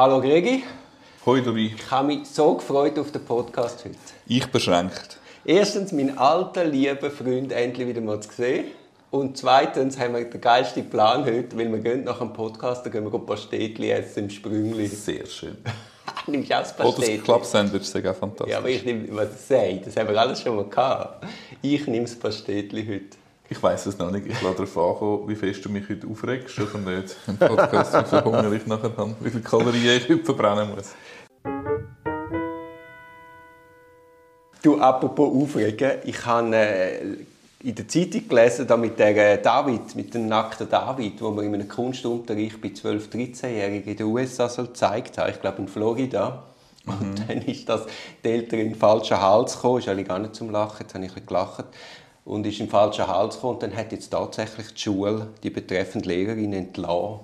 Hallo Gregi. Hoi Dori. Ich habe mich so gefreut auf den Podcast heute. Ich beschränkt. Erstens, meinen alten, lieben Freund endlich wieder mal zu sehen. Und zweitens haben wir den geilsten Plan heute, weil wir gehen nach dem Podcast, dann gehen wir ein paar Städtchen essen im Sprüngli. Sehr schön. Nimmst du auch das Oder das Pastetli? Club-Sandwich ist auch fantastisch. Ja, aber ich nehme, was ich sage, das haben wir alles schon mal gehabt. Ich nehme das Pastetli heute. Ich weiss es noch nicht. Ich lasse darauf ankommen, wie fest du mich heute aufregst oder nicht. Im Podcast, wie viel Hunger ich nachher habe, wie viele Kalorien ich heute verbrennen muss. Du, apropos Aufregen, ich habe äh, in der Zeitung gelesen, da mit der äh, David, mit dem nackten David, wo man in einem Kunstunterricht bei 12-, 13-Jährigen in den USA so gezeigt hat, ich glaube in Florida. Und dann ist das die Eltern in den falschen Hals gekommen, ist eigentlich gar nicht zum Lachen, jetzt habe ich gelacht, und ist den falschen Hals gekommen und dann hat jetzt tatsächlich die Schule die betreffende Lehrerin entlassen,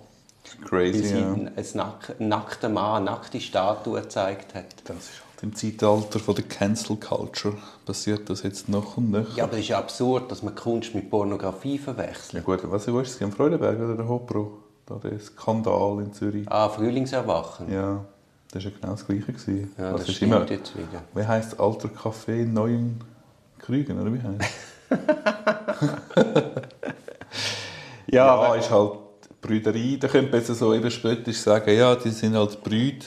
weil Crazy, sie ja. einen, nack- nackten Mann, eine nackte Statue gezeigt hat. Das ist halt im Zeitalter von der Cancel Culture passiert das jetzt noch und noch. Ja, aber es ist ja absurd, dass man Kunst mit Pornografie verwechselt. Ja gut, was wo ist es? Am Freudenberg oder der Hopro? Da der Skandal in Zürich. Ah, Frühlingserwachen. Ja, das war ja genau das Gleiche. Gewesen. Ja, Was das ist stimmt immer- jetzt wieder. Wie heisst das Alter Café in neuen Krügen, oder wie heisst? Ja, Ja, ist halt Brüderei. Da könnte man jetzt so eben spöttisch sagen, ja, die sind halt Brüder,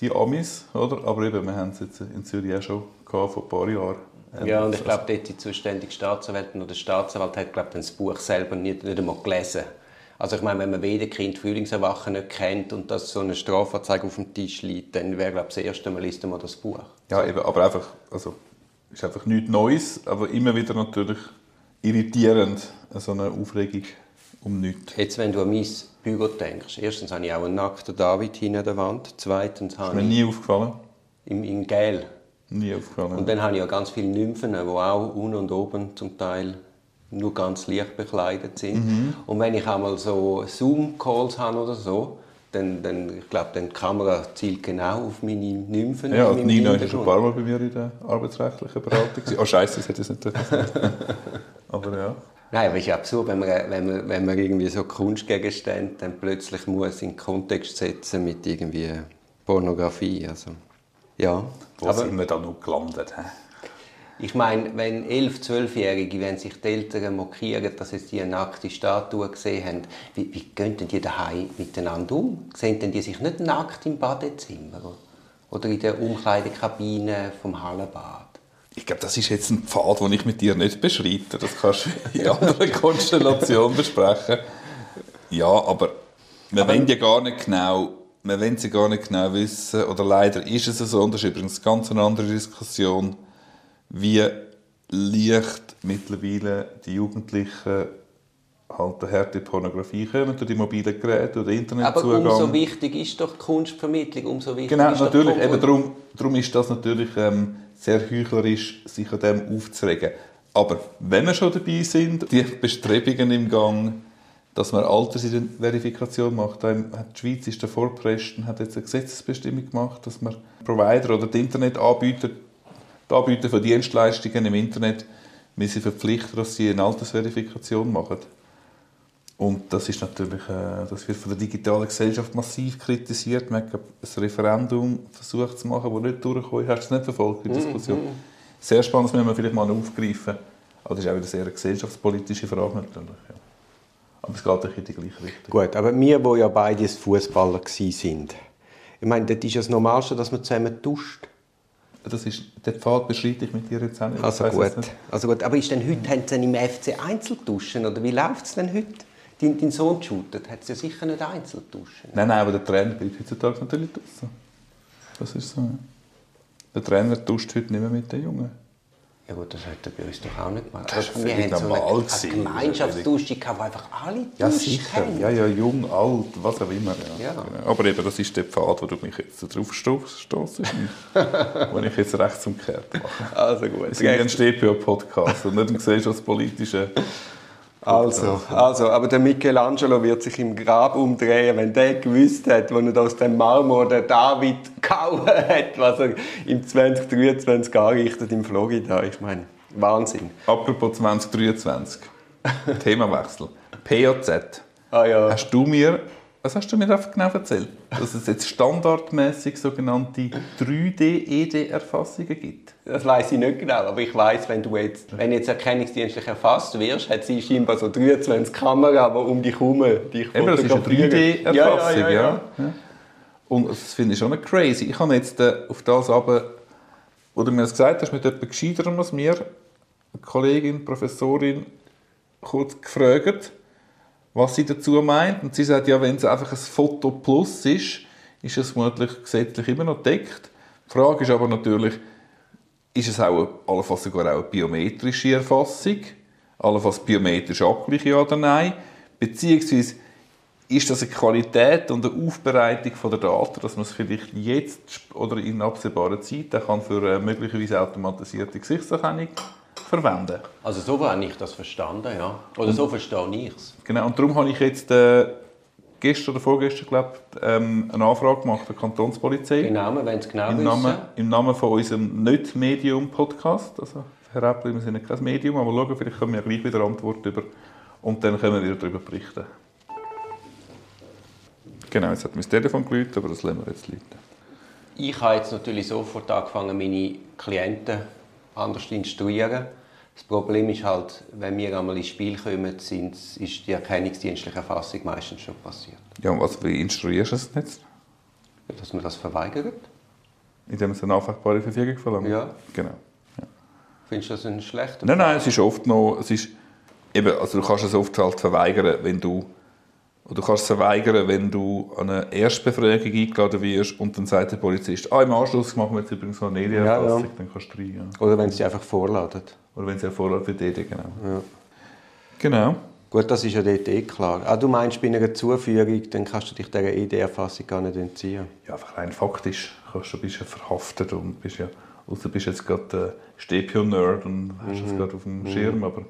die Amis, oder? Aber eben, wir haben es jetzt in Zürich auch schon gehabt, vor ein paar Jahren. ja, und ich glaube, dort die zuständige Staatsanwältin oder der Staatsanwalt hat glaub, das Buch selber nicht, nicht einmal gelesen. Also ich meine, wenn man weder Kind Frühlingserwachen nicht kennt und dass so eine Strafanzeige auf dem Tisch liegt, dann wäre glaube das erste Mal liest man das Buch. Ja, eben, aber einfach, also, ist einfach nichts Neues, aber immer wieder natürlich irritierend, so eine Aufregung um nichts. Jetzt, wenn du an mein Büro denkst, erstens habe ich auch einen nackten David hinter an der Wand, zweitens Ist habe mir ich nie aufgefallen. im, im Gel Nie aufgefallen. Und dann habe ich ja ganz viele Nymphen, die auch unten und oben zum Teil nur ganz leicht bekleidet sind. Mhm. Und wenn ich einmal so Zoom-Calls habe oder so, dann, dann ich glaube, dann die Kamera zielt genau auf meine Nymphen. ja, meinem Nina ist schon ein paar Mal bei mir in der arbeitsrechtlichen Beratung. Oh Scheiße, das hätte ich nicht. Aber ja. Nein, aber es ist ja absurd, wenn man, wenn, man, wenn man irgendwie so Kunstgegenstände dann plötzlich muss in den Kontext setzen mit irgendwie Pornografie. Also, ja. Wo aber sind wir da noch gelandet? hä? Ich meine, wenn 11-, 12-Jährige, wenn sich die Eltern mokieren, dass sie eine nackte Statue gesehen haben, wie, wie gehen denn die daheim miteinander um? Sehen denn die sich nicht nackt im Badezimmer oder in der Umkleidekabine vom Hallenbad? Ich glaube, das ist jetzt ein Pfad, den ich mit dir nicht beschreite. Das kannst du in anderer Konstellation besprechen. Ja, aber wir wollen ja gar nicht genau, wir wollen sie gar nicht genau wissen, oder leider ist es so, und das ist übrigens eine ganz andere Diskussion, wie leicht mittlerweile die Jugendlichen halt harte Pornografie kommen, durch die mobilen Geräte, durch den Aber Internetzugang. umso wichtig ist doch die Kunstvermittlung, umso wichtiger Genau, natürlich. Eben darum, darum ist das natürlich ähm, sehr heuchlerisch, sich an dem aufzuregen. Aber wenn wir schon dabei sind, die Bestrebungen im Gang, dass man Altersverifikation macht, die Schweiz ist davor gepresst und hat jetzt eine Gesetzesbestimmung gemacht, dass man Provider oder die Internetanbieter, die Anbieter von Dienstleistungen im Internet, müssen verpflichten, dass sie eine Altersverifikation machen. Und das ist natürlich, äh, das wird von der digitalen Gesellschaft massiv kritisiert. Man hat ein Referendum versucht zu machen, das nicht durchgekommen ist. Hast du es nicht verfolgt, die Diskussion? Sehr spannend, das müssen wir vielleicht mal aufgreifen. Aber das ist auch wieder sehr eine gesellschaftspolitische Frage natürlich. Ja. Aber es geht in die gleiche Richtung. Gut, aber wir, die ja beide Fußballer sind, ich meine, das ist ja das Normalste, dass man zusammen duscht. Das ist, den Pfad beschreite ich mit dir jetzt auch nicht. Also es gut. also gut. Aber ist denn heute, haben sie im FC Einzelduschen? Oder wie läuft es denn heute? Dein, dein Sohn shootet, hat sie ja sicher nicht Einzelduschen. Nein, nein, aber der Trainer bleibt heutzutage natürlich draußen. Das ist so. Der Trainer duscht heute nicht mehr mit den Jungen. Ja gut, das hat er bei uns doch auch nicht gemacht. Das ist wir haben so eine, gewesen, eine Gemeinschaftsdusche, wo einfach alle Ja, sicher. haben. Ja, ja, jung, alt, was auch immer. Ja. Ja. Genau. Aber eben, das ist der Pfad, wo du mich jetzt drauf stoßt, wo ich jetzt rechts umgekehrt mache. Also gut. Wir sind ein StPO-Podcast und nicht ein gesellschaftspolitischer. Also, also, aber der Michelangelo wird sich im Grab umdrehen, wenn der gewusst hat, wenn er aus dem Marmor der David gehauen hat, was er im 2023 anrichtet in Florida. Ich meine, Wahnsinn. Apropos 2023. Themawechsel. POZ. Ah ja. Hast du mir was hast du mir einfach genau erzählt? Dass es jetzt standardmäßig sogenannte 3D-ED-Erfassungen gibt? Das weiß ich nicht genau, aber ich weiß, wenn du jetzt, wenn jetzt erkennungsdienstlich erfasst wirst, hat sie scheinbar so 23 Kameras, die um dich herum dich Eben, das ist eine 3D-Erfassung, ja, ja, ja, ja. Und das finde ich schon crazy. Ich habe jetzt äh, auf das aber, wo du mir das gesagt hast, mit jemandem gescheiterem als mir, eine Kollegin, Professorin, kurz gefragt, was sie dazu meint. Und sie sagt, ja, wenn es einfach ein Foto plus ist, ist es vermutlich gesetzlich immer noch deckt. Die Frage ist aber natürlich, ist es auch allenfalls sogar auch eine biometrische Erfassung? Allenfalls biometrisch abgleich, ja oder nein? Beziehungsweise ist das eine Qualität und eine Aufbereitung der Daten, dass man es vielleicht jetzt oder in absehbarer Zeit kann für möglicherweise automatisierte Gesichtserkennung verwenden. Also so habe ich das verstanden, ja. Oder so verstehe ich es. Genau, und darum habe ich jetzt äh, gestern oder vorgestern, glaube ich, ähm, eine Anfrage gemacht der Kantonspolizei. Im Namen, wenn es genau Im Namen, Im Namen von unserem Nicht-Medium-Podcast. Also, Herr Äppli, wir sind kein Medium, aber schauen, vielleicht können wir gleich wieder Antwort über und dann können wir wieder darüber berichten. Genau, jetzt hat mein Telefon geläutet, aber das lassen wir jetzt läuten. Ich habe jetzt natürlich sofort angefangen, meine Klienten anders zu instruieren. Das Problem ist halt, wenn wir einmal ins Spiel kommen, sind, ist die erkennungsdienstliche Erfassung meistens schon passiert. Ja, und was, wie instruierst du es jetzt? Dass man das verweigert. Indem es eine anfechtbare Verfügung verlangt? Ja. Genau. Ja. Findest du das ein schlechter Nein, nein, es ist oft noch, es ist, eben, also du kannst es oft halt verweigern, wenn du oder du kannst es verweigern, wenn du an eine Erstbefragung eingeladen wirst und dann sagt der Polizist, ah, im Anschluss machen wir jetzt übrigens noch eine ED-Erfassung, ja, ja. dann kannst du rein. Ja. Oder wenn sie einfach vorladen. Oder wenn sie auch für die ED, genau. Ja. Genau. Gut, das ist ja dort eh klar. Ah, du meinst, bei einer Zuführung, dann kannst du dich dieser ED-Erfassung gar nicht entziehen? Ja, einfach rein faktisch. Kannst du bist ja verhaftet und bist ja, außer bist jetzt gerade äh, Stepio-Nerd und hast mhm. es gerade auf dem Schirm, mhm. aber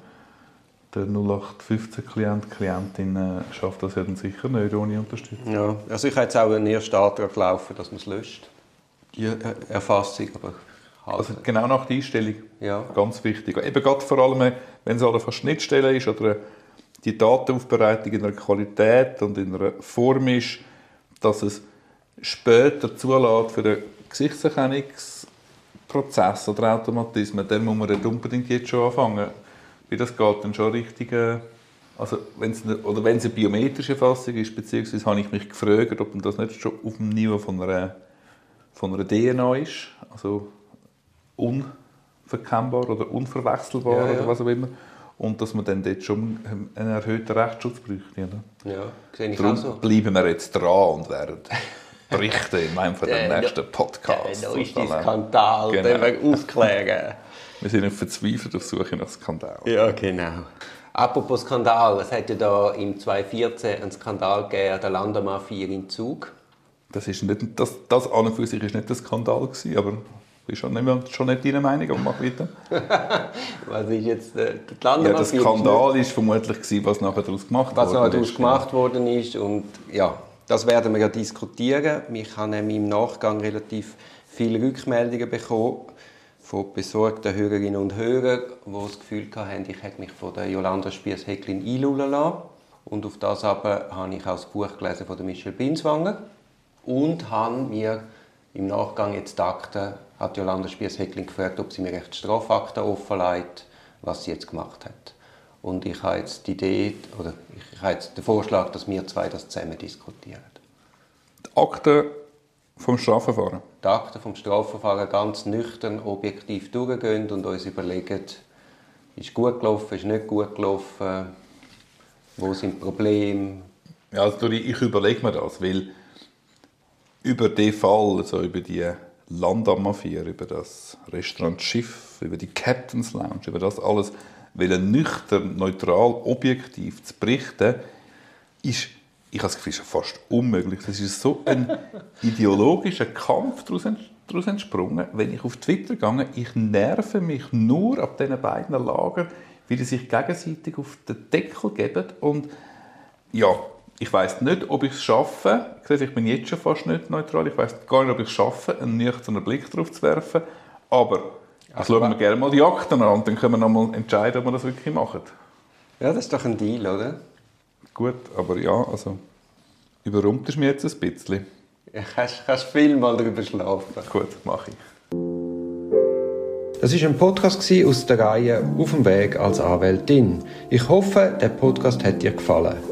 der 0815-Klient, Klientin äh, schafft das ja dann sicher nicht ohne Unterstützung. Ja, also ich habe jetzt auch einen ersten Antrag laufen, dass man es löscht, die äh, Erfassung, aber. Also genau nach der Einstellung, ja. ganz wichtig. Eben gerade vor allem, wenn es alle Schnittstelle ist oder die Datenaufbereitung in einer Qualität und in einer Form ist, dass es später zulässt für den Gesichtserkennungsprozess oder Automatismen, dann muss man nicht unbedingt jetzt schon anfangen wie das geht, dann schon richtig. Äh, also wenn's eine, oder wenn es eine biometrische Fassung ist, beziehungsweise habe ich mich gefragt, ob das nicht schon auf dem Niveau von einer, von einer DNA ist, also unverkennbar oder unverwechselbar ja, ja. oder was auch immer. Und dass man dann dort schon einen erhöhten Rechtsschutz bräuchte. Oder? Ja, sehe ich Darum auch so. bleiben wir jetzt dran und werden berichten in meinem von dem nächsten Podcast. Der neueste Skandal, genau. den wir aufklären. Wir sind verzweifelt auf Suche nach Skandal. Ja, genau. Apropos Skandal, es hat ja da im 2014 einen Skandal gegeben, der Landemafia in Zug. Das, ist nicht, das, das an und für sich ist nicht der Skandal, gewesen, aber ist schon nicht, schon nicht deine Meinung, aber mach weiter. was ist jetzt äh, die? Ja, der Skandal ist vermutlich gewesen, was nachher daraus gemacht was worden nachher daraus gemacht worden ist und ja, das werden wir ja diskutieren. Ich habe nämlich im Nachgang relativ viele Rückmeldungen bekommen von besorgten Hörerinnen und Hörern, die das Gefühl hatten, ich hätte mich von der Jolanda Spiess-Hecklin einlullen lassen. Und auf das aber habe ich auch das Buch gelesen von der Michelle Binswanger und habe mir im Nachgang jetzt die Akten, hat Jolanda Spiess-Hecklin gefragt, ob sie mir echt Strafakten offenlegt, was sie jetzt gemacht hat. Und ich habe jetzt die Idee, oder ich habe jetzt den Vorschlag, dass wir zwei das zusammen diskutieren. Die Akten vom Strafverfahren? Die Akten vom Strafverfahren ganz nüchtern, objektiv durchgehen und uns überlegen, ist gut gelaufen, ist nicht gut gelaufen, wo sind die Probleme. Ja, also ich überlege mir das, weil über den Fall, also über die Landamafia, über das Restaurant Schiff, über die Captain's Lounge, über das alles, weil nüchtern, neutral, objektiv zu berichten, ist ich habe das Gefühl, fast unmöglich. Das ist so ein ideologischer Kampf daraus entsprungen. Wenn ich auf Twitter gehe, ich nerve mich nur ab diesen beiden Lagern, wie die sich gegenseitig auf den Deckel geben. Und ja, ich weiß nicht, ob ich es schaffe, ich, sehe, ich bin jetzt schon fast nicht neutral, ich weiß gar nicht, ob ich es schaffe, einen nüchternen Blick darauf zu werfen, aber das schauen wir gerne mal die Akten an, dann können wir noch mal entscheiden, ob wir das wirklich machen. Ja, das ist doch ein Deal, oder? Gut, aber ja, also überrumpt es mich jetzt ein bisschen. Du kannst, kannst viel mal darüber schlafen. Gut, mache ich. Das war ein Podcast aus der Reihe Auf dem Weg als Anwältin. Ich hoffe, der Podcast hat dir gefallen.